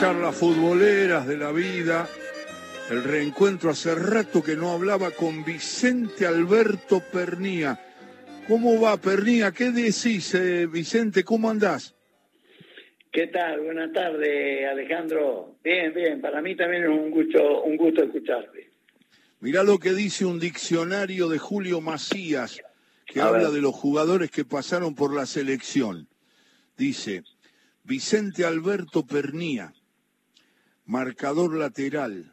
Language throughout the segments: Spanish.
charlas futboleras de la vida. El reencuentro hace rato que no hablaba con Vicente Alberto Pernía. ¿Cómo va, Pernía? ¿Qué decís, eh, Vicente? ¿Cómo andás? ¿Qué tal? Buenas tardes, Alejandro. Bien, bien. Para mí también es un gusto, un gusto escucharte. Mirá lo que dice un diccionario de Julio Macías, que habla de los jugadores que pasaron por la selección. Dice, Vicente Alberto Pernía, marcador lateral,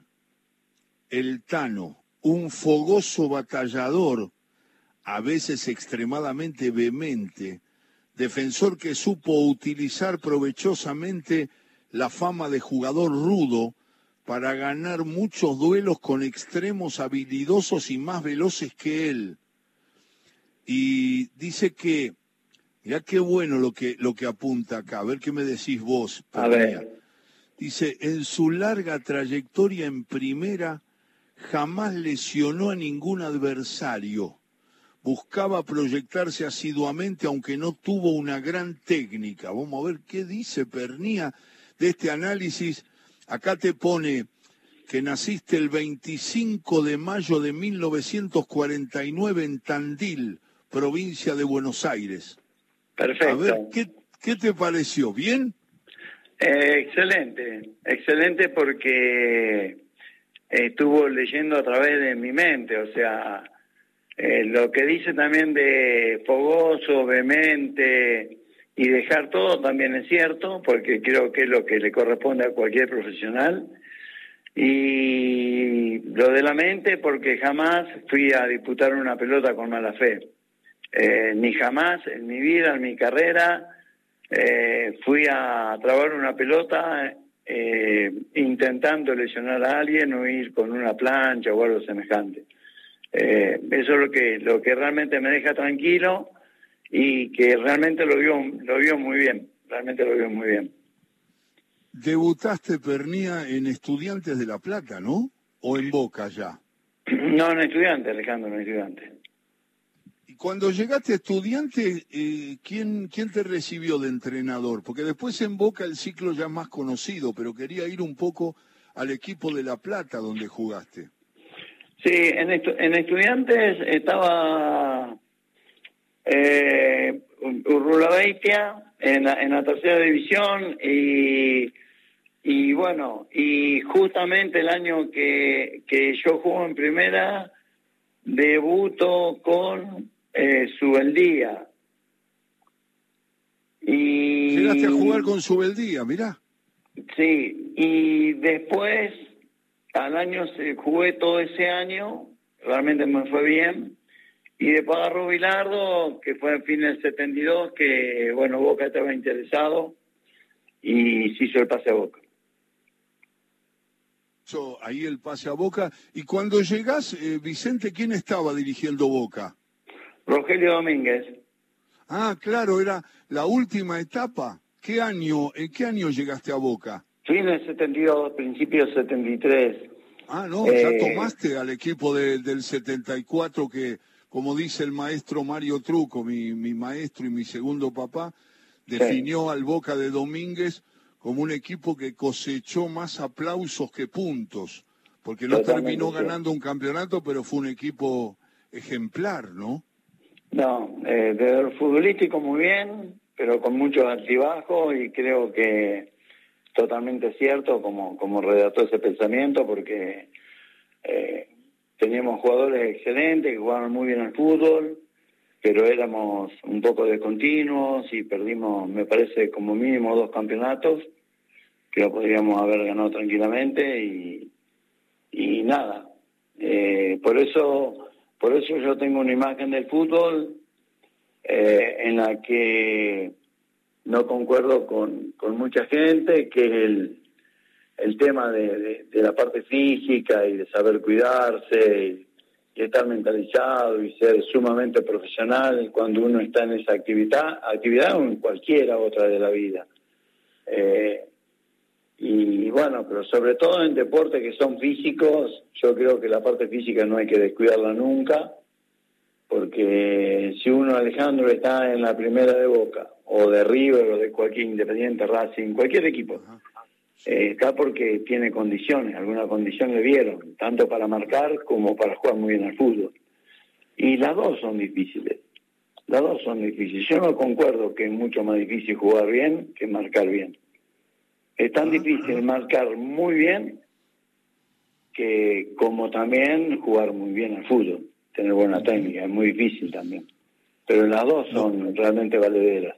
el Tano, un fogoso batallador, a veces extremadamente vehemente, defensor que supo utilizar provechosamente la fama de jugador rudo para ganar muchos duelos con extremos habilidosos y más veloces que él. Y dice que Mirá qué bueno lo que, lo que apunta acá. A ver qué me decís vos. A ver. Dice, en su larga trayectoria en primera, jamás lesionó a ningún adversario. Buscaba proyectarse asiduamente, aunque no tuvo una gran técnica. Vamos a ver qué dice Pernía de este análisis. Acá te pone que naciste el 25 de mayo de 1949 en Tandil, provincia de Buenos Aires. Perfecto. A ver, ¿qué, te pareció? ¿Bien? Excelente, excelente porque estuvo leyendo a través de mi mente, o sea, eh, lo que dice también de fogoso, vehemente y dejar todo también es cierto, porque creo que es lo que le corresponde a cualquier profesional. Y lo de la mente, porque jamás fui a disputar una pelota con mala fe. Eh, ni jamás en mi vida, en mi carrera, eh, fui a trabar una pelota eh, intentando lesionar a alguien o ir con una plancha o algo semejante. eso es lo que, lo que realmente me deja tranquilo y que realmente lo vio, lo vio muy bien, realmente lo vio muy bien. Debutaste, Pernía, en Estudiantes de La Plata, ¿no? ¿O en Boca ya? No, en Estudiantes, Alejandro, en Estudiantes cuando llegaste estudiante, eh, ¿quién, ¿quién te recibió de entrenador? Porque después en Boca el ciclo ya más conocido, pero quería ir un poco al equipo de La Plata donde jugaste. Sí, en, en estudiantes estaba eh, Urrula Beitia en la, en la tercera división y, y bueno, y justamente el año que, que yo juego en primera, debuto con eh, Subeldía. Y... Llegaste a jugar con Subeldía, mirá. Sí, y después, al año, jugué todo ese año, realmente me fue bien. Y después agarró Bilardo, que fue en fin del 72, que, bueno, Boca estaba interesado y se hizo el pase a Boca. Ahí el pase a Boca. Y cuando llegás, eh, Vicente, ¿quién estaba dirigiendo Boca? Rogelio Domínguez. Ah, claro, era la última etapa. ¿Qué año, en qué año llegaste a Boca? Fin del 72, principios 73. Ah, no, ya eh, tomaste al equipo del 74 que, como dice el maestro Mario Truco, mi, mi maestro y mi segundo papá, definió al Boca de Domínguez como un equipo que cosechó más aplausos que puntos, porque no terminó ganando un campeonato, pero fue un equipo ejemplar, ¿no? No, eh, de futbolístico muy bien, pero con muchos altibajos y creo que totalmente cierto como, como redactó ese pensamiento porque eh, teníamos jugadores excelentes que jugaban muy bien al fútbol, pero éramos un poco descontinuos y perdimos, me parece, como mínimo dos campeonatos que lo podríamos haber ganado tranquilamente y, y nada. Eh, por eso por eso yo tengo una imagen del fútbol eh, en la que no concuerdo con, con mucha gente, que es el, el tema de, de, la parte física y de saber cuidarse y, estar mentalizado y ser sumamente profesional cuando uno está en esa actividad, actividad o en cualquiera otra de la vida. Eh, y bueno, pero sobre todo en deportes que son físicos, yo creo que la parte física no hay que descuidarla nunca, porque si uno, Alejandro, está en la primera de Boca, o de River, o de cualquier Independiente, Racing, cualquier equipo, Eh, está porque tiene condiciones, alguna condición le dieron, tanto para marcar como para jugar muy bien al fútbol. Y las dos son difíciles. Las dos son difíciles. Yo no concuerdo que es mucho más difícil jugar bien que marcar bien. Es tan difícil marcar muy bien que como también jugar muy bien al fútbol, tener buena técnica, es muy difícil también. Pero las dos son realmente valederas.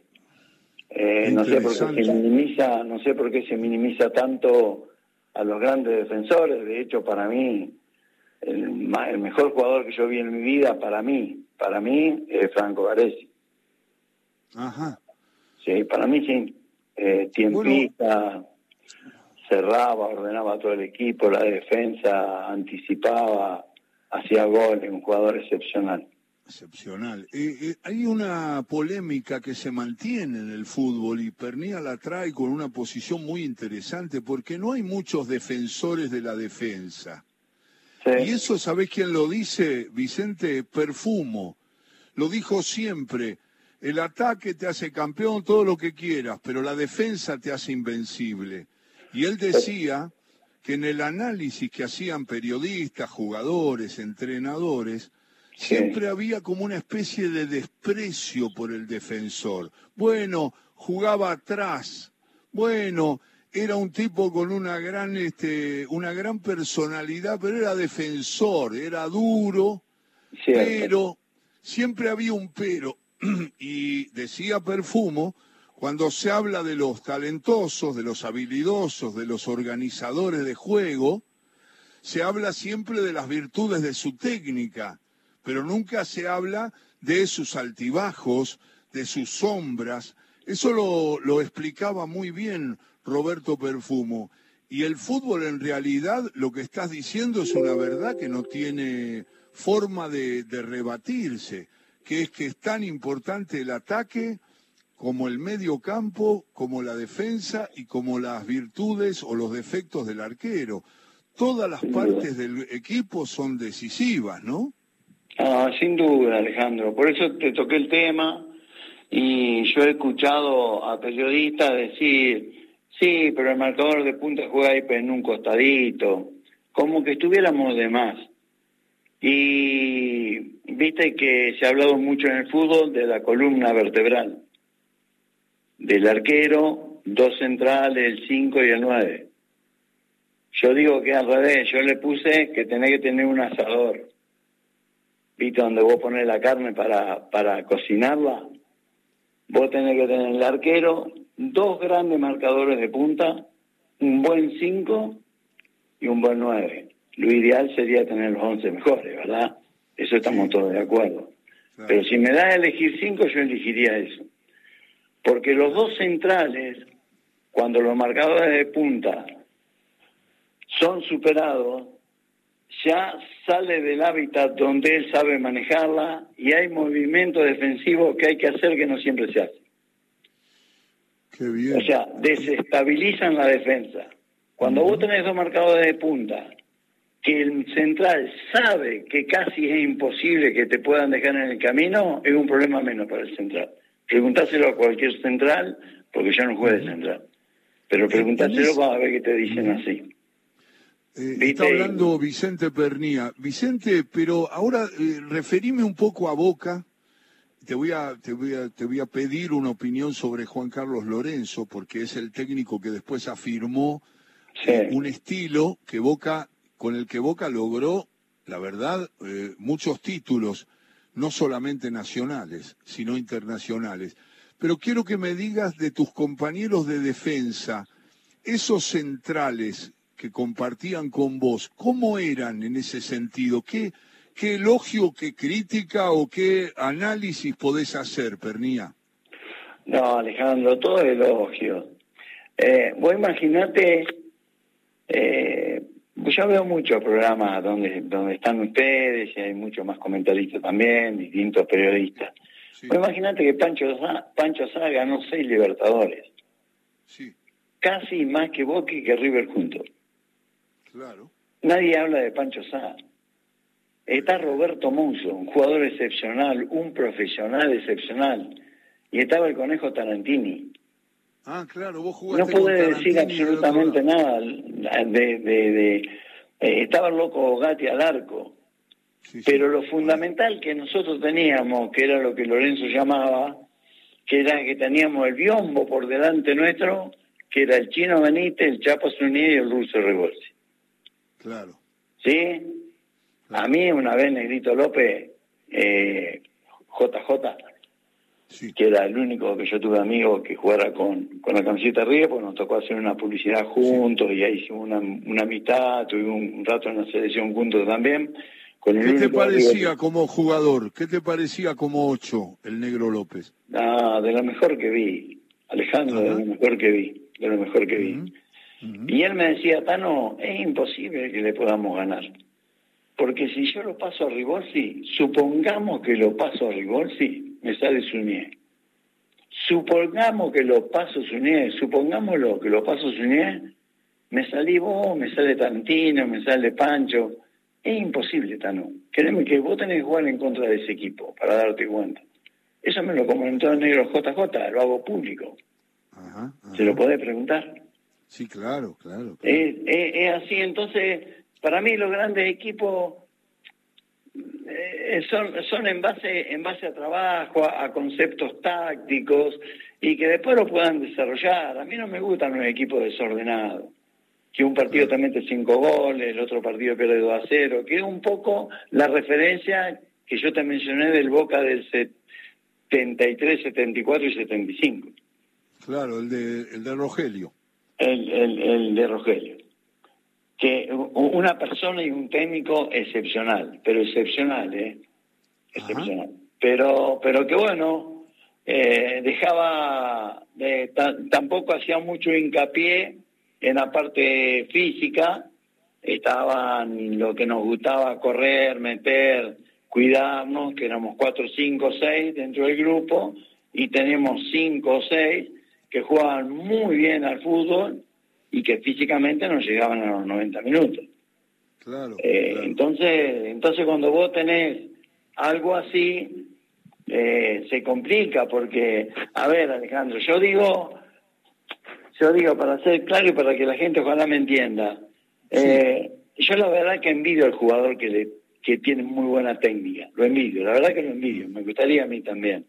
Eh, no sé por qué se minimiza, no sé por qué se minimiza tanto a los grandes defensores. De hecho, para mí, el, el mejor jugador que yo vi en mi vida, para mí, para mí, es Franco Varesi. Ajá. Sí, para mí sí. Eh, tiempista, cerraba, ordenaba todo el equipo, la defensa, anticipaba, hacía goles, un jugador excepcional. Excepcional. Eh, eh, hay una polémica que se mantiene en el fútbol y Pernía la trae con una posición muy interesante porque no hay muchos defensores de la defensa. Y eso, ¿sabés quién lo dice? Vicente Perfumo. Lo dijo siempre. El ataque te hace campeón, todo lo que quieras, pero la defensa te hace invencible. Y él decía que en el análisis que hacían periodistas, jugadores, entrenadores, siempre había como una especie de desprecio por el defensor. Bueno, jugaba atrás. Bueno, era un tipo con una gran, este, una gran personalidad, pero era defensor, era duro, pero siempre había un pero. y decía Perfumo cuando se habla de los talentosos, de los habilidosos, de los organizadores de juego, se habla siempre de las virtudes de su técnica, pero nunca se habla de sus altibajos, de sus sombras. Eso lo, explicaba muy bien Roberto Perfumo. Y el fútbol en realidad, lo que estás diciendo es una verdad que no tiene forma de rebatirse, que es que es tan importante el ataque como el medio campo, como la defensa y como las virtudes o los defectos del arquero. Todas las partes del equipo son decisivas, ¿no? Ah, sin duda, Alejandro. Por eso te toqué el tema y yo he escuchado a periodistas decir, sí, pero el marcador de punta juega ahí en un costadito, como que estuviéramos de más. Y viste que se ha hablado mucho en el fútbol de la columna vertebral del arquero, dos centrales, el 5 y el 9. Yo digo que al revés, yo le puse que tenés que tener un asador. ¿Viste donde vos pones la carne para, para cocinarla? Vos tenés que tener el arquero, dos grandes marcadores de punta, un buen 5 y un buen 9. Lo ideal sería tener los 11 mejores, ¿verdad? Eso estamos todos de acuerdo. Pero si me da a elegir 5, yo elegiría eso. Porque los dos centrales, cuando los marcadores de punta son superados, ya sale del hábitat donde él sabe manejarla y hay movimientos defensivos que hay que hacer que no siempre se hace. O sea, desestabilizan la defensa. Cuando vos tenés dos marcadores de punta, que el central sabe que casi es imposible que te puedan dejar en el camino, es un problema menos para el central. Preguntáselo a cualquier central, porque ya no juega de central. Pero preguntáselo para ver qué te dicen así. Eh, está hablando Vicente Pernía. Vicente, pero ahora eh, referime un poco a Boca. Te voy, a, te, voy a, te voy a pedir una opinión sobre Juan Carlos Lorenzo, porque es el técnico que después afirmó un estilo que Boca, con el que Boca logró, la verdad, eh, muchos títulos no solamente nacionales, sino internacionales. Pero quiero que me digas de tus compañeros de defensa, esos centrales que compartían con vos, ¿cómo eran en ese sentido? ¿Qué, qué elogio, qué crítica o qué análisis podés hacer, Pernía? No, Alejandro, todo elogio. Eh, vos imaginate eh, yo veo muchos programas donde, donde están ustedes y hay muchos más comentaristas también, distintos periodistas. Pues imagínate que Pancho, Pancho Sá ganó seis Libertadores. Sí. Casi más que Boca y que River juntos. Claro. Nadie habla de Pancho Sá. Está Roberto Monzo, un jugador excepcional, un profesional excepcional. Y estaba el conejo Tarantini. Ah, claro, vos jugaste No pude decir absolutamente nada. De, de, eh, estaba loco Gatti al arco. Pero lo fundamental que nosotros teníamos, que era lo que Lorenzo llamaba, que era que teníamos el biombo por delante nuestro, que era el chino Benítez, el Chapo Zuniga y el ruso Rebolsi. Claro. ¿Sí? A mí una vez Negrito López, eh, JJ, que era el único que yo tuve amigo que jugara con, con la camiseta Río, pues nos tocó hacer una publicidad juntos y ahí hicimos una, una amistad, tuvimos un rato en la selección juntos también. ¿Qué te parecía como jugador? ¿Qué te parecía como ocho, el Negro López? Ah, de lo mejor que vi, Alejandro, de lo mejor que vi, de lo mejor que vi. Y él me decía, Tano, es imposible que le podamos ganar. Porque si yo lo paso a Ribolsi, supongamos que lo paso a Ribolsi, me sale Suñé. Supongamos que lo paso Suñé, supongámoslo que lo paso Suñé, me salí vos, me sale Tantino, me sale Pancho. Es imposible, Tano. Créeme que vos tenés que jugar en contra de ese equipo, para darte cuenta. Eso me lo comentó el negro JJ, lo hago público. ¿Se lo podés preguntar? Sí, claro, claro. Es, así, entonces, para mí los grandes equipos eh, son, son en base en base a trabajo, a, conceptos tácticos y que después lo puedan desarrollar. A mí no me gustan los equipos desordenados. Que un partido también te cinco goles, el otro partido pierde 2 a 0, que es un poco la referencia que yo te mencioné del Boca del 73, 74 y 75. Claro, el de, el de Rogelio el, el, el de Rogelio. Que una persona y un técnico excepcional, pero excepcional, ¿eh? Excepcional. Pero, pero que bueno, eh, dejaba, eh, tampoco hacía mucho hincapié en la parte física, estaban lo que nos gustaba correr, meter, cuidarnos, que éramos cuatro, cinco, seis dentro del grupo, y tenemos cinco o seis que jugaban muy bien al fútbol y que físicamente no llegaban a los 90 minutos. Claro, eh, Entonces, entonces cuando vos tenés algo así, eh, se complica porque, a ver, Alejandro, yo digo, yo digo para ser claro y para que la gente ojalá me entienda, eh, yo la verdad que envidio al jugador que le que tiene muy buena técnica, lo envidio, la verdad que lo envidio, me gustaría a mí también.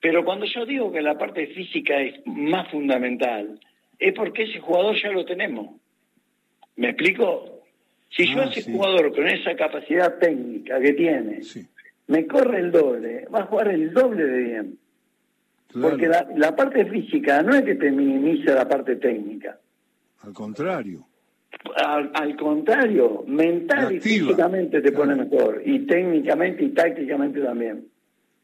Pero cuando yo digo que la parte física es más fundamental, es porque ese jugador ya lo tenemos. ¿Me explico? Si yo ah, ese jugador con esa capacidad técnica que tiene, me corre el doble, va a jugar el doble de bien. Porque la, parte física no es que te minimice la parte técnica. Al contrario. Al, contrario, mental y físicamente te pone mejor. Y técnicamente y tácticamente también.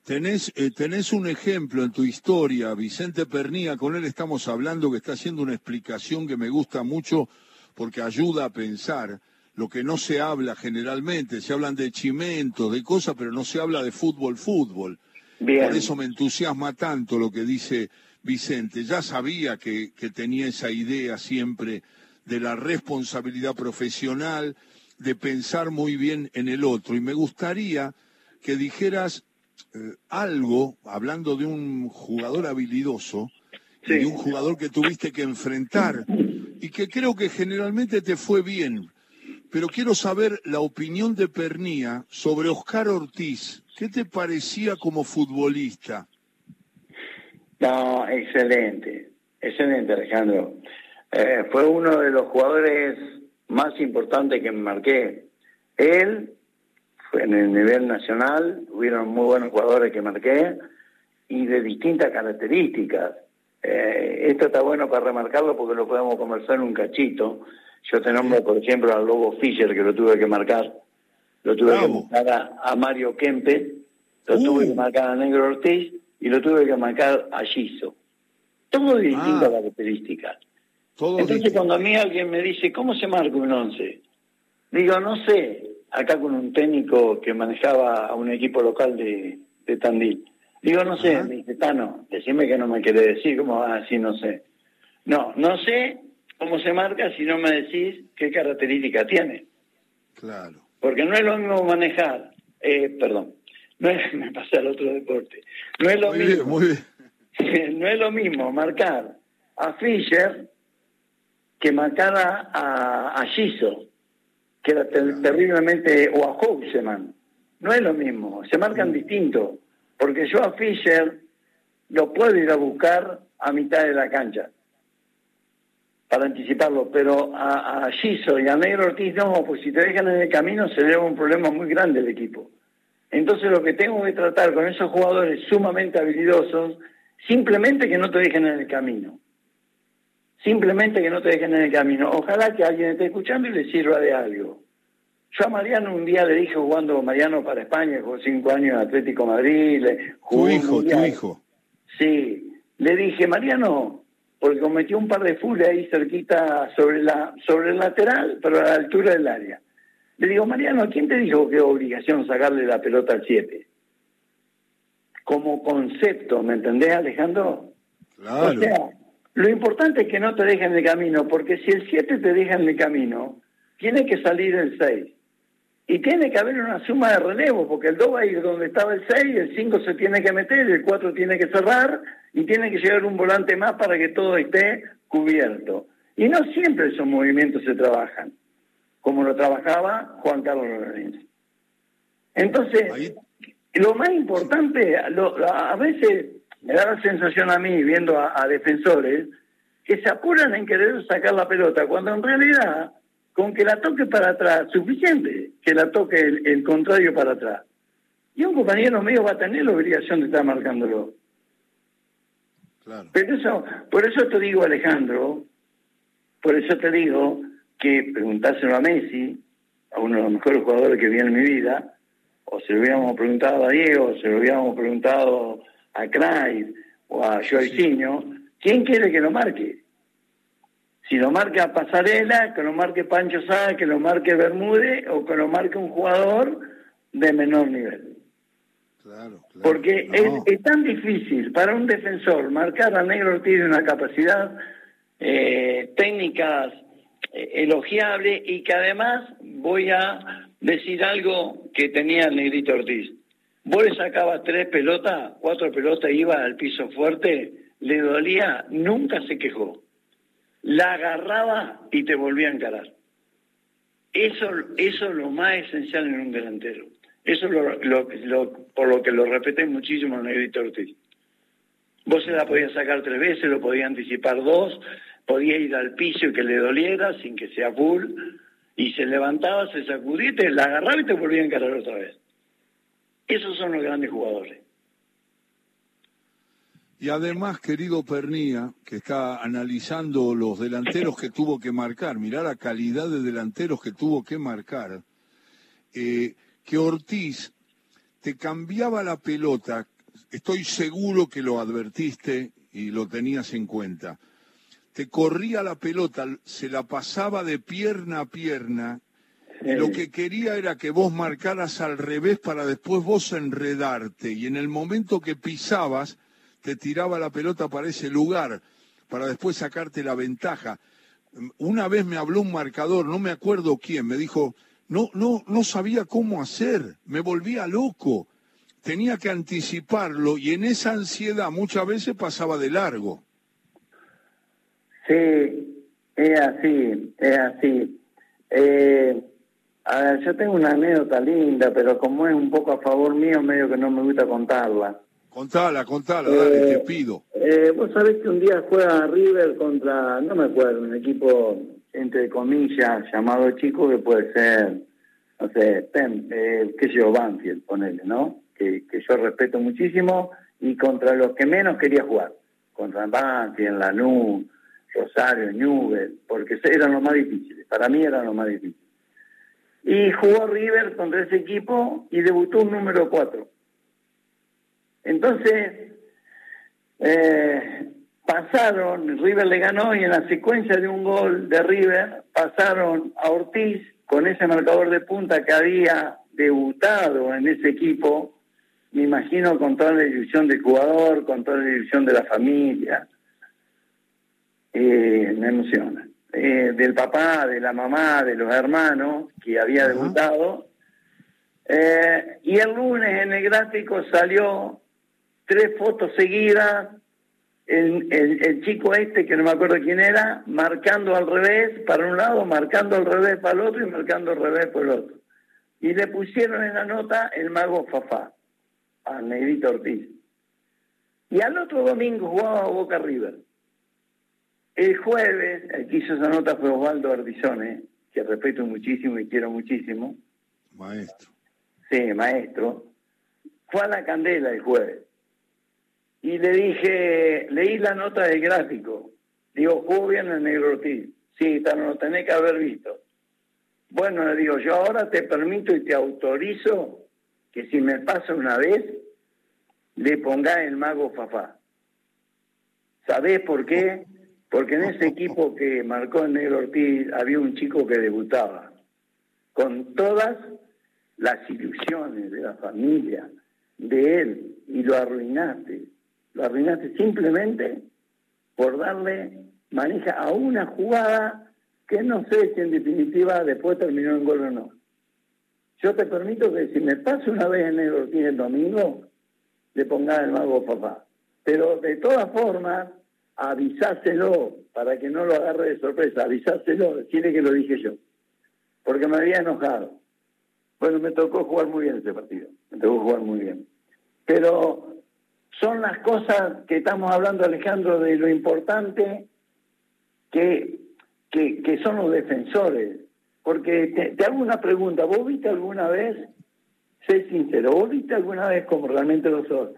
Tenés, eh, tenés un ejemplo en tu historia, Vicente Pernía, con él estamos hablando, que está haciendo una explicación que me gusta mucho porque ayuda a pensar lo que no se habla generalmente. Se hablan de chimentos, de cosas, pero no se habla de fútbol, fútbol. Por eso me entusiasma tanto lo que dice Vicente. Ya sabía que, que tenía esa idea siempre de la responsabilidad profesional, de pensar muy bien en el otro. Y me gustaría que dijeras eh, algo, hablando de un jugador habilidoso, y de un jugador que tuviste que enfrentar y que creo que generalmente te fue bien. Pero quiero saber la opinión de Pernía sobre Oscar Ortiz. ¿Qué te parecía como futbolista? No, excelente, excelente Alejandro. Eh, fue uno de los jugadores más importantes que me marqué. Él en el nivel nacional, hubieron muy buenos jugadores que marqué y de distintas características. Eh, esto está bueno para remarcarlo porque lo podemos conversar en un cachito. Yo te nombro, por ejemplo, al Lobo Fischer, que lo tuve que marcar. Lo tuve que marcar a, Mario Kempe, lo tuve que uh. marcar a Negro Ortiz y lo tuve que marcar a Giso. Todo de distintas ah. características. Entonces, cuando a mí alguien me dice, ¿cómo se marca un once? Digo, no sé, acá con un técnico que manejaba a un equipo local de, de Tandil. Digo, no sé, me dice, Tano, decime que no me quiere decir, ¿cómo va así? No sé. No, no sé cómo se marca si no me decís qué característica tiene. Claro. Porque no es lo mismo manejar, eh, perdón, no es, me pasé al otro deporte. No es lo mismo. muy bien. no es lo mismo marcar a Fischer que marcar a, a Giso, que era terriblemente, o a Houseman. No es lo mismo, se marcan mm. distintos, porque yo a Fischer lo puedo ir a buscar a mitad de la cancha para anticiparlo, pero a, a Giso y a Negro Ortiz no, pues si te dejan en el camino se lleva un problema muy grande el equipo. Entonces lo que tengo que tratar con esos jugadores sumamente habilidosos, simplemente que no te dejen en el camino. Simplemente que no te dejen en el camino. Ojalá que alguien esté escuchando y le sirva de algo. Yo a Mariano un día le dije jugando Mariano para España, jugó cinco años en Atlético Madrid. Le, tu hijo, tu hijo. Sí, le dije, Mariano, porque cometió un par de fules ahí cerquita sobre, la, sobre el lateral, pero a la altura del área. Le digo, Mariano, ¿quién te dijo que es obligación sacarle la pelota al 7? Como concepto, ¿me entendés, Alejandro? Claro. O sea, lo importante es que no te dejen el camino, porque si el 7 te deja en el camino, tiene que salir el 6. Y tiene que haber una suma de relevo, porque el 2 va a ir donde estaba el 6, el 5 se tiene que meter, el 4 tiene que cerrar, y tiene que llegar un volante más para que todo esté cubierto. Y no siempre esos movimientos se trabajan como lo trabajaba Juan Carlos Lorenzo. Entonces, lo más importante, a veces me da la sensación a mí, viendo a, defensores, que se apuran en querer sacar la pelota, cuando en realidad, con que la toque para atrás, suficiente que la toque el, contrario para atrás. Y un compañero mío va a tener la obligación de estar marcándolo. Claro. Pero eso, por eso te digo, Alejandro, por eso te digo que preguntárselo a Messi, a uno de los mejores jugadores que vi en mi vida, o se lo hubiéramos preguntado a Diego, o se lo hubiéramos preguntado a Craig o a Joycinho, ¿quién quiere que lo marque? Si lo marca Pasarela, que lo marque Pancho Sá, que lo marque Bermúdez o que lo marque un jugador de menor nivel. Claro, claro. Porque es, tan difícil para un defensor marcar a Negro tiene una capacidad eh, técnicas eh, elogiable y que además voy a decir algo que tenía el negrito Ortiz. Vos le sacabas tres pelotas, cuatro pelotas, iba al piso fuerte, le dolía, nunca se quejó. La agarraba y te volvía a encarar. Eso, eso es lo más esencial en un delantero. Eso es por lo que lo repetí muchísimo el negrito Ortiz. Vos se la podías sacar tres veces, lo podías anticipar dos, podía ir al piso y que le doliera sin que sea full, y se levantaba, se sacudía, te la agarraba y te volvía a encarar otra vez. Esos son los grandes jugadores. Y además, querido Pernía, que está analizando los delanteros que tuvo que marcar, mirá la calidad de delanteros que tuvo que marcar, eh, que Ortiz te cambiaba la pelota, estoy seguro que lo advertiste y lo tenías en cuenta te corría la pelota, se la pasaba de pierna a pierna, y lo que quería era que vos marcaras al revés para después vos enredarte, y en el momento que pisabas, te tiraba la pelota para ese lugar, para después sacarte la ventaja. Una vez me habló un marcador, no me acuerdo quién, me dijo, no, no, no sabía cómo hacer, me volvía loco, tenía que anticiparlo y en esa ansiedad muchas veces pasaba de largo. Sí, es así, es así. Eh, a ver, yo tengo una anécdota linda, pero como es un poco a favor mío, medio que no me gusta contarla. Contala, contala, dale, te eh, pido. Eh, vos sabés que un día juega River contra, no me acuerdo, un equipo, entre comillas, llamado chico, que puede ser, no sé, eh, qué sé yo, Banfield, ponele, ¿no? Que, que yo respeto muchísimo, y contra los que menos quería jugar. Contra Banfield, Lanús, Rosario, Newell, porque eran los más difíciles, para mí eran los más difíciles. Y jugó River contra ese equipo y debutó un número 4. Entonces, eh, pasaron, River le ganó y en la secuencia de un gol de River pasaron a Ortiz con ese marcador de punta que había debutado en ese equipo, me imagino con toda la ilusión del jugador, con toda la ilusión de la familia, eh, me emociona. Eh, del papá, de la mamá, de los hermanos que había debutado. Eh, y el lunes en el gráfico salió tres fotos seguidas el, el, chico este, que no me acuerdo quién era, marcando al revés para un lado, marcando al revés para el otro y marcando al revés para el otro. Y le pusieron en la nota el mago Fafá, a Negrito Ortiz. Y al otro domingo jugaba Boca River. El jueves, el que hizo esa nota fue Osvaldo Ardizone, que respeto muchísimo y quiero muchísimo. Maestro. Sí, maestro. Fue a la candela el jueves. Y le dije, leí la nota del gráfico. Digo, jugó bien el negro Ortiz. Sí, pero lo tenés que haber visto. Bueno, le digo, yo ahora te permito y te autorizo que si me pasa una vez, le ponga el mago Fafá. ¿Sabés por qué? Porque en ese equipo que marcó el Negro Ortiz había un chico que debutaba, con todas las ilusiones de la familia, de él, y lo arruinaste. Lo arruinaste simplemente por darle maneja a una jugada que no sé si en definitiva después terminó en gol o no. Yo te permito que si me pasa una vez en Negro Ortiz el domingo, le ponga el mago papá. Pero de todas formas, avisáselo para que no lo agarre de sorpresa, avisáselo, decirle que lo dije yo, porque me había enojado. Bueno, me tocó jugar muy bien ese partido, me tocó jugar muy bien. Pero son las cosas que estamos hablando, Alejandro, de lo importante que, que, son los defensores. Porque te, hago una pregunta, ¿vos viste alguna vez, sé sincero, ¿vos viste alguna vez como realmente lo sos?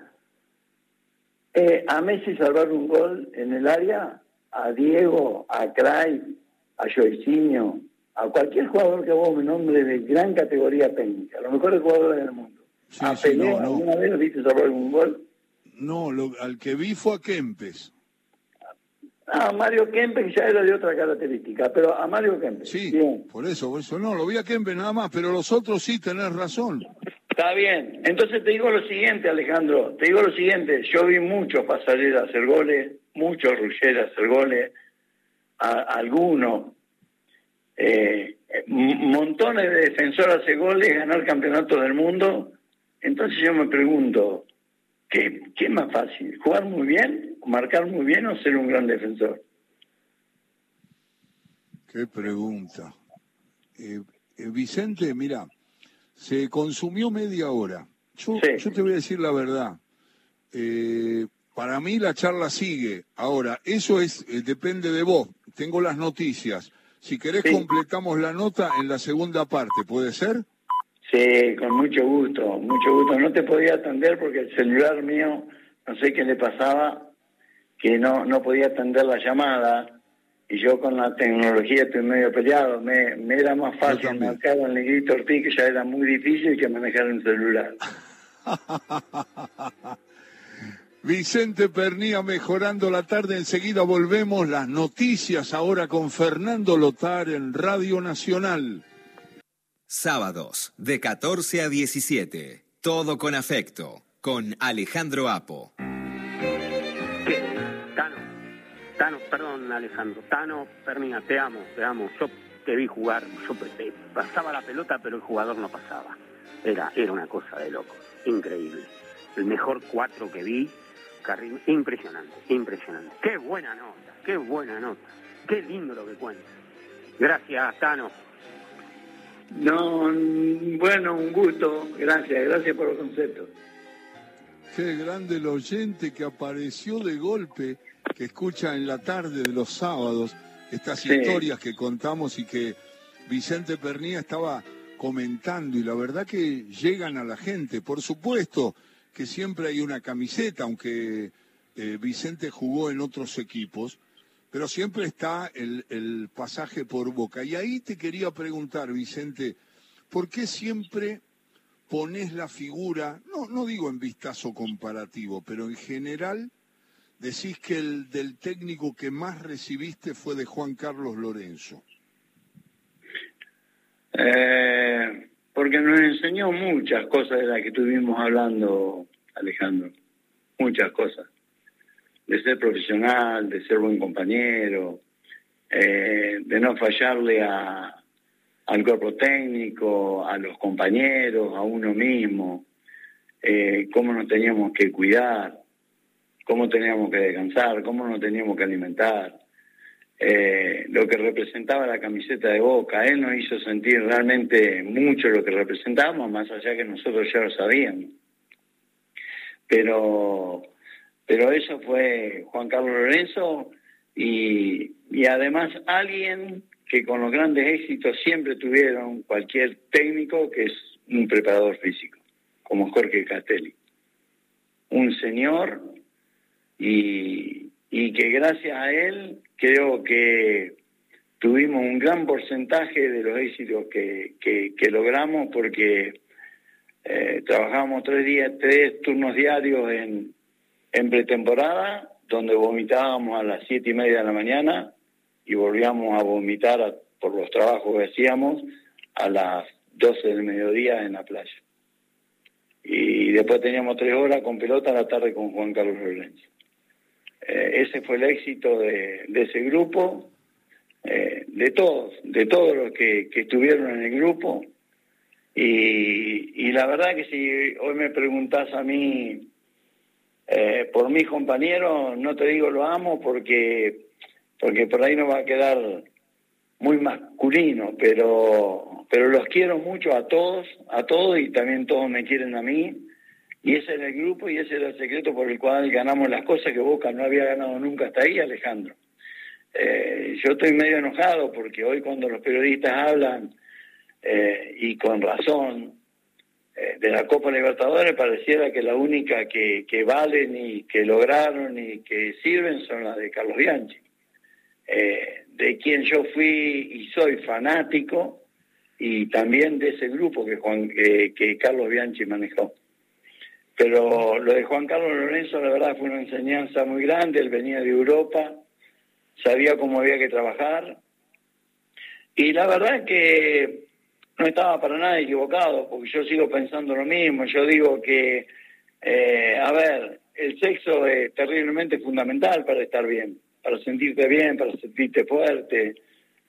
Eh, a Messi salvar un gol en el área, a Diego, a Cray, a Joicinho, a cualquier jugador que vos me nombre de gran categoría técnica, a los mejores jugadores del mundo. ¿A Pelé alguna vez viste salvar un gol? No, al que vi fue a Kempes. Ah, Mario Kempes ya era de otra característica, pero a Mario Kempes. Sí, por eso, por eso no, lo vi a Kempes nada más, pero los otros sí tenés razón. Está bien. Entonces te digo lo siguiente, Alejandro. Te digo lo siguiente. Yo vi muchos pasarelas hacer goles, muchos Ruggera hacer goles, algunos. Eh, montones de defensores hacer goles, ganar campeonatos del mundo. Entonces yo me pregunto, ¿qué, ¿qué es más fácil? ¿Jugar muy bien, marcar muy bien o ser un gran defensor? Qué pregunta. Eh, eh, Vicente, mira, se consumió media hora. Yo, yo te voy a decir la verdad. Eh, para mí la charla sigue. Ahora, eso es eh, depende de vos. Tengo las noticias. Si querés completamos la nota en la segunda parte, ¿puede ser? Sí, con mucho gusto, mucho gusto. No te podía atender porque el celular mío, no sé qué le pasaba, que no, no podía atender la llamada y yo con la tecnología estoy medio peleado. Me, me era más fácil marcar el negrito Ortiz, que ya era muy difícil, que manejar un celular. Vicente Pernía mejorando la tarde. Enseguida volvemos. Las noticias ahora con Fernando Lotar en Radio Nacional. Sábados de 14 a 17. Todo con afecto. Con Alejandro Apo. Tano, perdón Alejandro, Tano, Pernina, te amo, te amo. Yo te vi jugar, yo pasaba la pelota, pero el jugador no pasaba. Era, era una cosa de loco, increíble. El mejor cuatro que vi, impresionante, impresionante. Qué buena nota, qué buena nota, qué lindo lo que cuenta. Gracias, Tano. No, bueno, un gusto, gracias, gracias por los conceptos. Qué grande el oyente que apareció de golpe que escucha en la tarde de los sábados estas historias que contamos y que Vicente Pernía estaba comentando y la verdad que llegan a la gente. Por supuesto que siempre hay una camiseta, aunque eh, Vicente jugó en otros equipos, pero siempre está el, el pasaje por boca. Y ahí te quería preguntar, Vicente, ¿por qué siempre pones la figura, no, no digo en vistazo comparativo, pero en general decís que el del técnico que más recibiste fue de Juan Carlos Lorenzo. Eh, porque nos enseñó muchas cosas de las que estuvimos hablando, Alejandro. Muchas cosas. De ser profesional, de ser buen compañero, eh, de no fallarle a, al cuerpo técnico, a los compañeros, a uno mismo, eh, cómo nos teníamos que cuidar cómo teníamos que descansar, cómo nos teníamos que alimentar, eh, lo que representaba la camiseta de Boca. Él nos hizo sentir realmente mucho lo que representábamos, más allá que nosotros ya lo sabíamos. Pero, pero eso fue Juan Carlos Lorenzo y, y además alguien que con los grandes éxitos siempre tuvieron cualquier técnico que es un preparador físico, como Jorge Castelli. Un señor y, que gracias a él creo que tuvimos un gran porcentaje de los éxitos que, logramos porque eh, trabajamos tres días, tres turnos diarios en, pretemporada, donde vomitábamos a las siete y media de la mañana y volvíamos a vomitar por los trabajos que hacíamos a las doce del mediodía en la playa. Y después teníamos tres horas con pelota a la tarde con Juan Carlos Lorenzo. Eh, ese fue el éxito de, ese grupo, eh, de todos, de todos los que, estuvieron en el grupo. Y, la verdad que si hoy me preguntás a mí eh, por mis compañeros, no te digo lo amo porque, porque por ahí no va a quedar muy masculino, pero, pero los quiero mucho a todos, a todos y también todos me quieren a mí y ese era el grupo y ese era el secreto por el cual ganamos las cosas que Boca no había ganado nunca hasta ahí, Alejandro. Eh, yo estoy medio enojado porque hoy cuando los periodistas hablan, eh, y con razón, eh, de la Copa Libertadores pareciera que la única que, que valen y que lograron y que sirven son las de Carlos Bianchi, de quien yo fui y soy fanático y también de ese grupo que, Juan, que Carlos Bianchi manejó. Pero lo de Juan Carlos Lorenzo, la verdad, fue una enseñanza muy grande. Él venía de Europa, sabía cómo había que trabajar. Y la verdad es que no estaba para nada equivocado, porque yo sigo pensando lo mismo. Yo digo que, eh, a ver, el sexo es terriblemente fundamental para estar bien, para sentirte bien, para sentirte fuerte.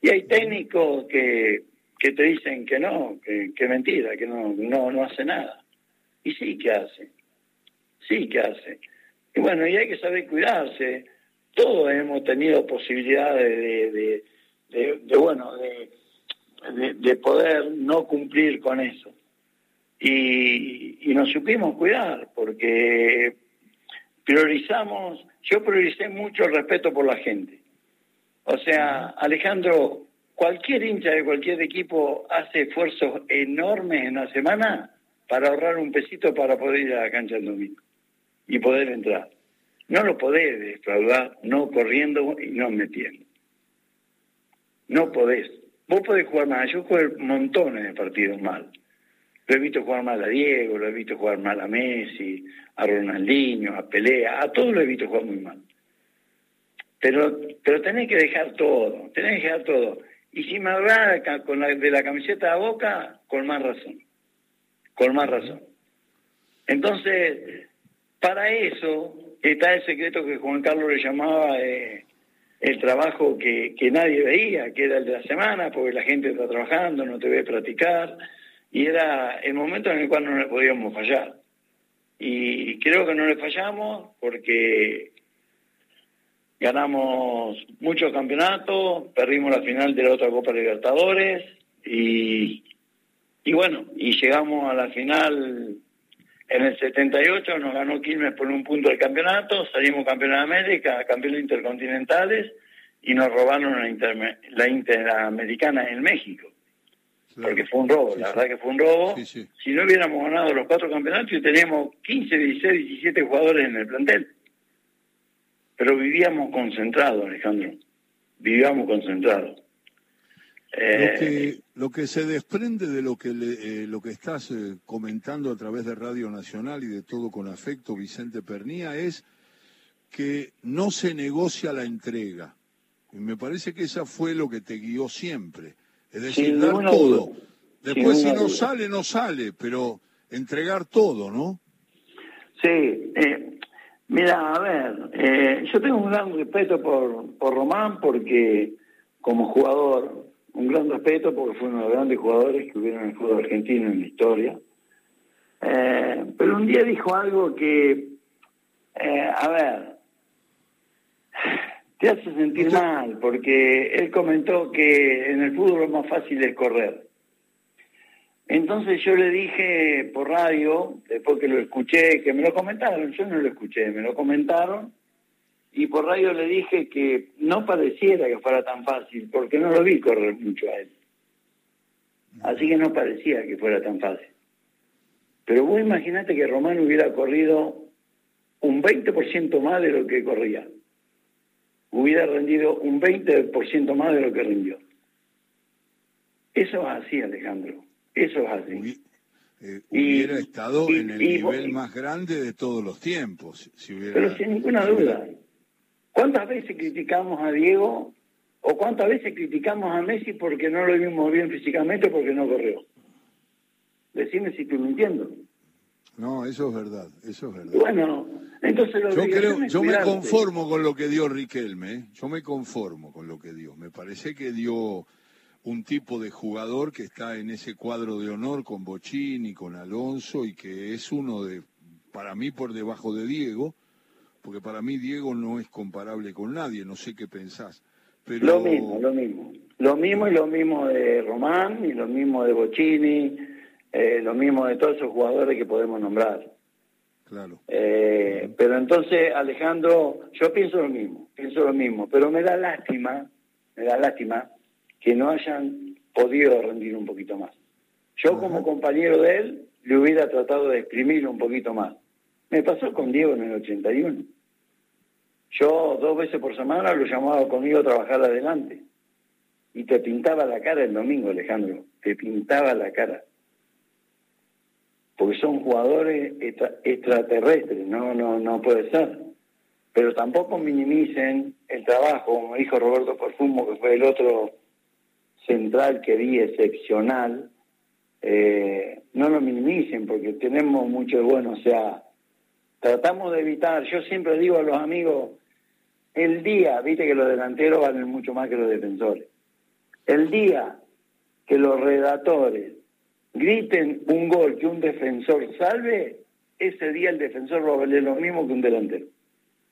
Y hay técnicos que, que te dicen que no, que, que mentira, que no, no, no hace nada. Y sí que hace sí que hace. Y bueno, y hay que saber cuidarse. Todos hemos tenido posibilidades de, de, bueno, de, de, poder no cumplir con eso. Y, y nos supimos cuidar, porque priorizamos, yo prioricé mucho el respeto por la gente. O sea, Alejandro, cualquier hincha de cualquier equipo hace esfuerzos enormes en la semana para ahorrar un pesito para poder ir a la cancha el domingo y poder entrar. No lo podés defraudar no corriendo y no metiendo. No podés. Vos podés jugar mal. Yo jugué montones de partidos mal. Lo he visto jugar mal a Diego, lo he visto jugar mal a Messi, a Ronaldinho, a Pelea, a todos lo he visto jugar muy mal. Pero, pero tenés que dejar todo, tenés que dejar todo. Y si me hablas con la, de la camiseta a boca, con más razón. Con más razón. Entonces, para eso está el secreto que Juan Carlos le llamaba eh, el trabajo que, nadie veía, que era el de la semana, porque la gente está trabajando, no te ve practicar, y era el momento en el cual no le podíamos fallar. Y creo que no le fallamos porque ganamos muchos campeonatos, perdimos la final de la otra Copa Libertadores y, y bueno, y llegamos a la final en el 78 nos ganó Quilmes por un punto del campeonato, salimos campeones de América, campeones intercontinentales y nos robaron la, Interamericana en México. Porque fue un robo, la verdad que fue un robo. si no hubiéramos ganado los cuatro campeonatos, y teníamos 15, 16, 17 jugadores en el plantel. Pero vivíamos concentrados, Alejandro. Vivíamos concentrados. Eh, lo, que, se desprende de lo que, eh, lo que estás eh, comentando a través de Radio Nacional y de todo con afecto, Vicente Pernía, es que no se negocia la entrega. Y me parece que esa fue lo que te guió siempre. Es decir, dar todo. Después si no sale, no sale, pero entregar todo, ¿no? Sí. mira, a ver, yo tengo un gran respeto por, por Román porque como jugador un gran respeto porque fue uno de los grandes jugadores que hubieron en el fútbol argentino en la historia. Eh, pero un día dijo algo que, Eh, a ver, te hace sentir mal, porque él comentó que en el fútbol lo más fácil es correr. Entonces yo le dije por radio, después que lo escuché, que me lo comentaron, yo no lo escuché, me lo comentaron, y por radio le dije que no pareciera que fuera tan fácil, porque no lo vi correr mucho a él. Así que no parecía que fuera tan fácil. Pero vos imaginate que Román hubiera corrido un 20% más de lo que corría. Hubiera rendido un 20% más de lo que rindió. Eso es así, Alejandro. Eso es así. Eh, hubiera estado en el nivel más grande de todos los tiempos. Si hubiera, pero sin ninguna duda. ¿Cuántas veces criticamos a Diego o cuántas veces criticamos a Messi porque no lo vimos bien físicamente o porque no corrió? Decime si estoy mintiendo. No, eso es verdad, eso es verdad. Bueno, entonces lo yo creo, yo me conformo con lo que dio Riquelme, ¿eh? yo me conformo con lo que dio. Me parece que dio un tipo de jugador que está en ese cuadro de honor con Bochini, con Alonso y que es uno de, para mí por debajo de Diego, porque para mí Diego no es comparable con nadie, no sé qué pensás. Pero... Lo mismo, lo mismo. Lo mismo y lo mismo de Román y lo mismo de Bochini, eh, lo mismo de todos esos jugadores que podemos nombrar. Claro. Eh, pero entonces, Alejandro, yo pienso lo mismo, pienso lo mismo, pero me da lástima, me da lástima que no hayan podido rendir un poquito más. Yo como compañero de él le hubiera tratado de exprimirlo un poquito más. Me pasó con Diego en el 81. Yo dos veces por semana lo llamaba conmigo a trabajar adelante. Y te pintaba la cara el domingo, Alejandro. Te pintaba la cara. Porque son jugadores extraterrestres, no, no, no puede ser. Pero tampoco minimicen el trabajo, como dijo Roberto Perfumo, que fue el otro central que vi excepcional, eh, no lo minimicen porque tenemos mucho bueno, o sea, tratamos de evitar, yo siempre digo a los amigos, el día, viste que los delanteros valen mucho más que los defensores, el día que los redactores griten un gol que un defensor salve, ese día el defensor va a valer lo mismo que un delantero.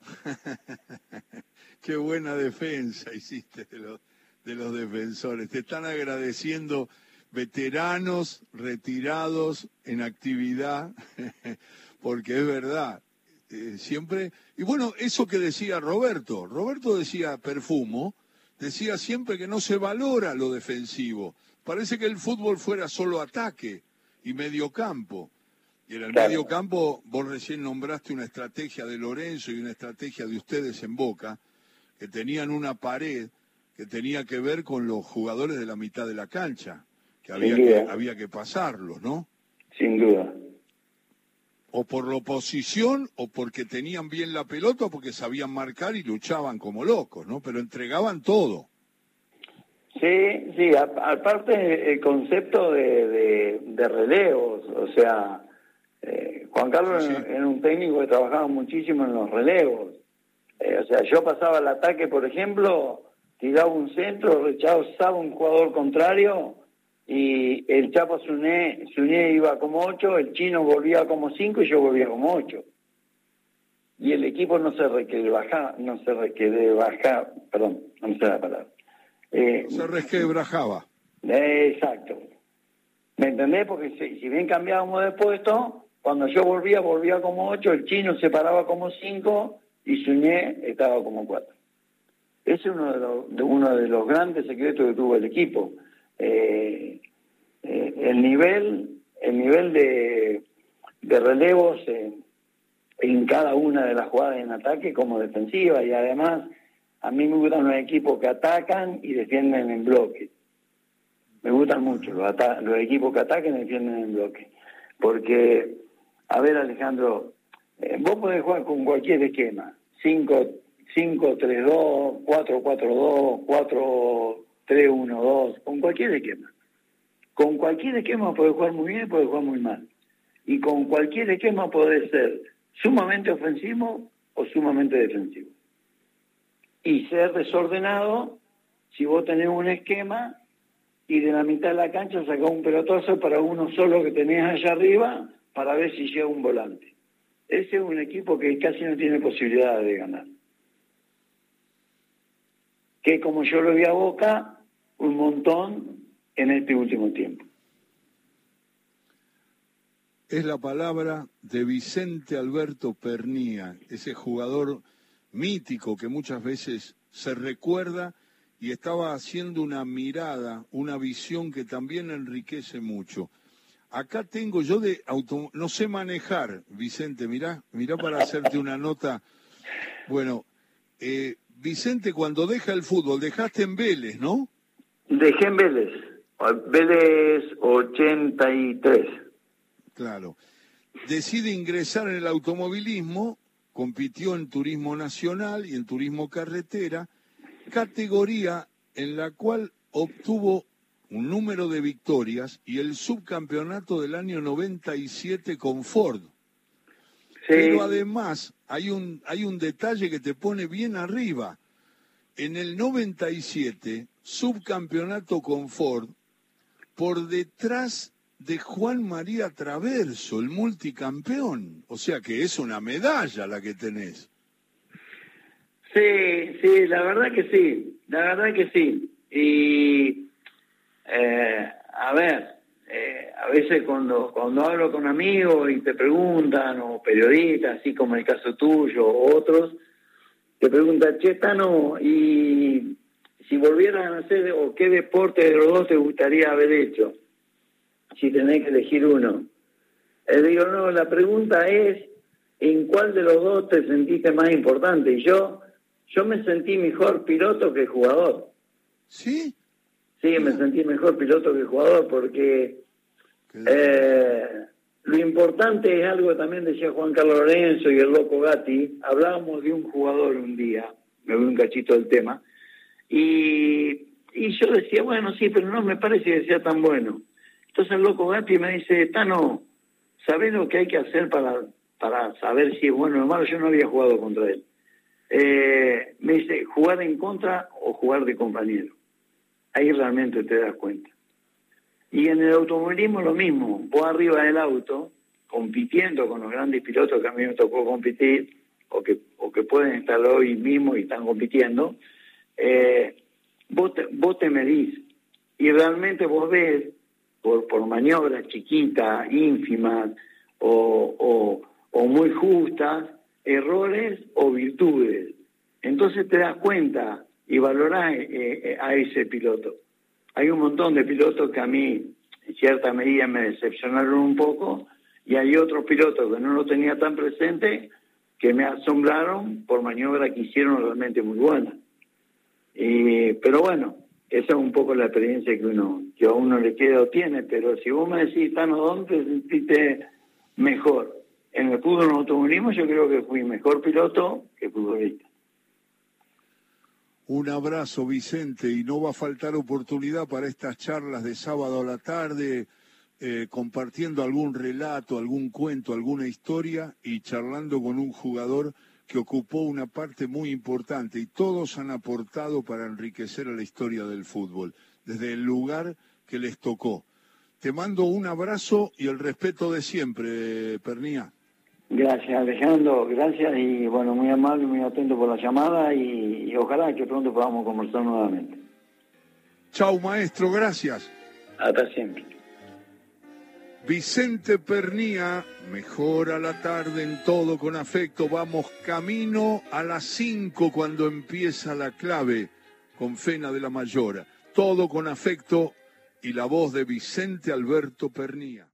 Qué buena defensa hiciste de los, de los defensores. Te están agradeciendo veteranos retirados en actividad, porque es verdad, eh, siempre... Y bueno, eso que decía Roberto, Roberto decía perfumo, decía siempre que no se valora lo defensivo. Parece que el fútbol fuera solo ataque y mediocampo. Y en el mediocampo vos recién nombraste una estrategia de Lorenzo y una estrategia de ustedes en Boca, que tenían una pared que tenía que ver con los jugadores de la mitad de la cancha, que había, que, había que pasarlos, ¿no? Sin duda. O por la oposición, o porque tenían bien la pelota, o porque sabían marcar y luchaban como locos, ¿no? Pero entregaban todo. Sí, sí, aparte el concepto de, de, relevos, o sea, eh, Juan Carlos era un técnico que trabajaba muchísimo en los relevos. Eh, o sea, yo pasaba el ataque, por ejemplo, tiraba un centro, rechazaba un jugador contrario y el Chapo Suné, iba como ocho, el chino volvía como cinco y yo volvía como ocho. Y el equipo no se requebrajaba, no se requebrajaba, perdón, no me sé la palabra. Eh, se resquebrajaba. exacto. ¿Me entendés? Porque si, si, bien cambiábamos de puesto, cuando yo volvía, volvía como ocho, el chino se paraba como cinco y Suñé estaba como cuatro. Ese es uno de los, de uno de los grandes secretos que tuvo el equipo. Eh, el nivel, el nivel de, de relevos en cada una de las jugadas en ataque como defensiva y además a mí me gustan los equipos que atacan y defienden en bloque. Me gustan mucho los, los equipos que atacan y defienden en bloque. Porque, a ver Alejandro, eh, vos podés jugar con cualquier esquema. 5 5-3-2, 4-4-2, 4-3-1-2, con cualquier esquema. Con cualquier esquema puede jugar muy bien y puede jugar muy mal. Y con cualquier esquema puede ser sumamente ofensivo o sumamente defensivo. Y ser desordenado si vos tenés un esquema y de la mitad de la cancha sacás un pelotazo para uno solo que tenés allá arriba para ver si llega un volante. ese es un equipo que casi no tiene posibilidad de ganar. Que como yo lo vi a Boca, un montón en este último tiempo. Es la palabra de Vicente Alberto Pernía, ese jugador mítico que muchas veces se recuerda y estaba haciendo una mirada, una visión que también enriquece mucho. Acá tengo yo de auto, no sé manejar, Vicente, mirá, mirá para hacerte una nota. Bueno, eh, Vicente, cuando deja el fútbol, dejaste en Vélez, ¿no? Dejé en Vélez, Vélez 83. Claro. Decide ingresar en el automovilismo, compitió en turismo nacional y en turismo carretera, categoría en la cual obtuvo un número de victorias y el subcampeonato del año 97 con Ford. Pero además hay un, hay un detalle que te pone bien arriba. En el 97, subcampeonato con Ford, por detrás de Juan María Traverso, el multicampeón. O sea que es una medalla la que tenés. Sí, sí, la verdad que sí, la verdad que sí. Y eh, a ver, eh, a veces cuando, cuando hablo con amigos y te preguntan, o periodistas, así como el caso tuyo, o otros, te preguntan, che, Tano, y si volvieran a hacer, o qué deporte de los dos te gustaría haber hecho, si tenés que elegir uno. Eh, digo, no, la pregunta es, ¿en cuál de los dos te sentiste más importante? Y yo, yo me sentí mejor piloto que jugador. ¿Sí? Sí, me sentí mejor piloto que jugador porque eh, lo importante es algo que también decía Juan Carlos Lorenzo y el loco Gatti. Hablábamos de un jugador un día, me voy un cachito del tema, y, y yo decía, bueno, sí, pero no me parece que sea tan bueno. Entonces el loco Gatti me dice, Tano, ¿sabes lo que hay que hacer para, para saber si es bueno o malo? Yo no había jugado contra él. Eh, me dice, jugar en contra o jugar de compañero ahí realmente te das cuenta. Y en el automovilismo lo mismo, vos arriba del auto, compitiendo con los grandes pilotos que a mí me tocó competir, o que, o que pueden estar hoy mismo y están compitiendo, eh, vos, te, vos te medís y realmente vos ves por, por maniobras chiquitas, ínfimas o, o, muy justas, errores o virtudes. Entonces te das cuenta y valorar eh, eh, a ese piloto. Hay un montón de pilotos que a mí, en cierta medida, me decepcionaron un poco, y hay otros pilotos que no lo tenía tan presente que me asombraron por maniobras que hicieron realmente muy buenas. Pero bueno, esa es un poco la experiencia que uno que a uno le queda o tiene, pero si vos me decís, Tano, ¿dónde te sentiste mejor? En el fútbol en automovilismo yo creo que fui mejor piloto que futbolista. Un abrazo, Vicente, y no va a faltar oportunidad para estas charlas de sábado a la tarde, eh, compartiendo algún relato, algún cuento, alguna historia y charlando con un jugador que ocupó una parte muy importante y todos han aportado para enriquecer a la historia del fútbol, desde el lugar que les tocó. Te mando un abrazo y el respeto de siempre, Pernía. Gracias Alejandro, gracias y bueno, muy amable, muy atento por la llamada y, ojalá que pronto podamos conversar nuevamente. Chau maestro, gracias. Hasta siempre. Vicente Pernía, mejora la tarde en todo con afecto. Vamos camino a las 5 cuando empieza la clave con Fena de la Mayora. Todo con afecto y la voz de Vicente Alberto Pernía.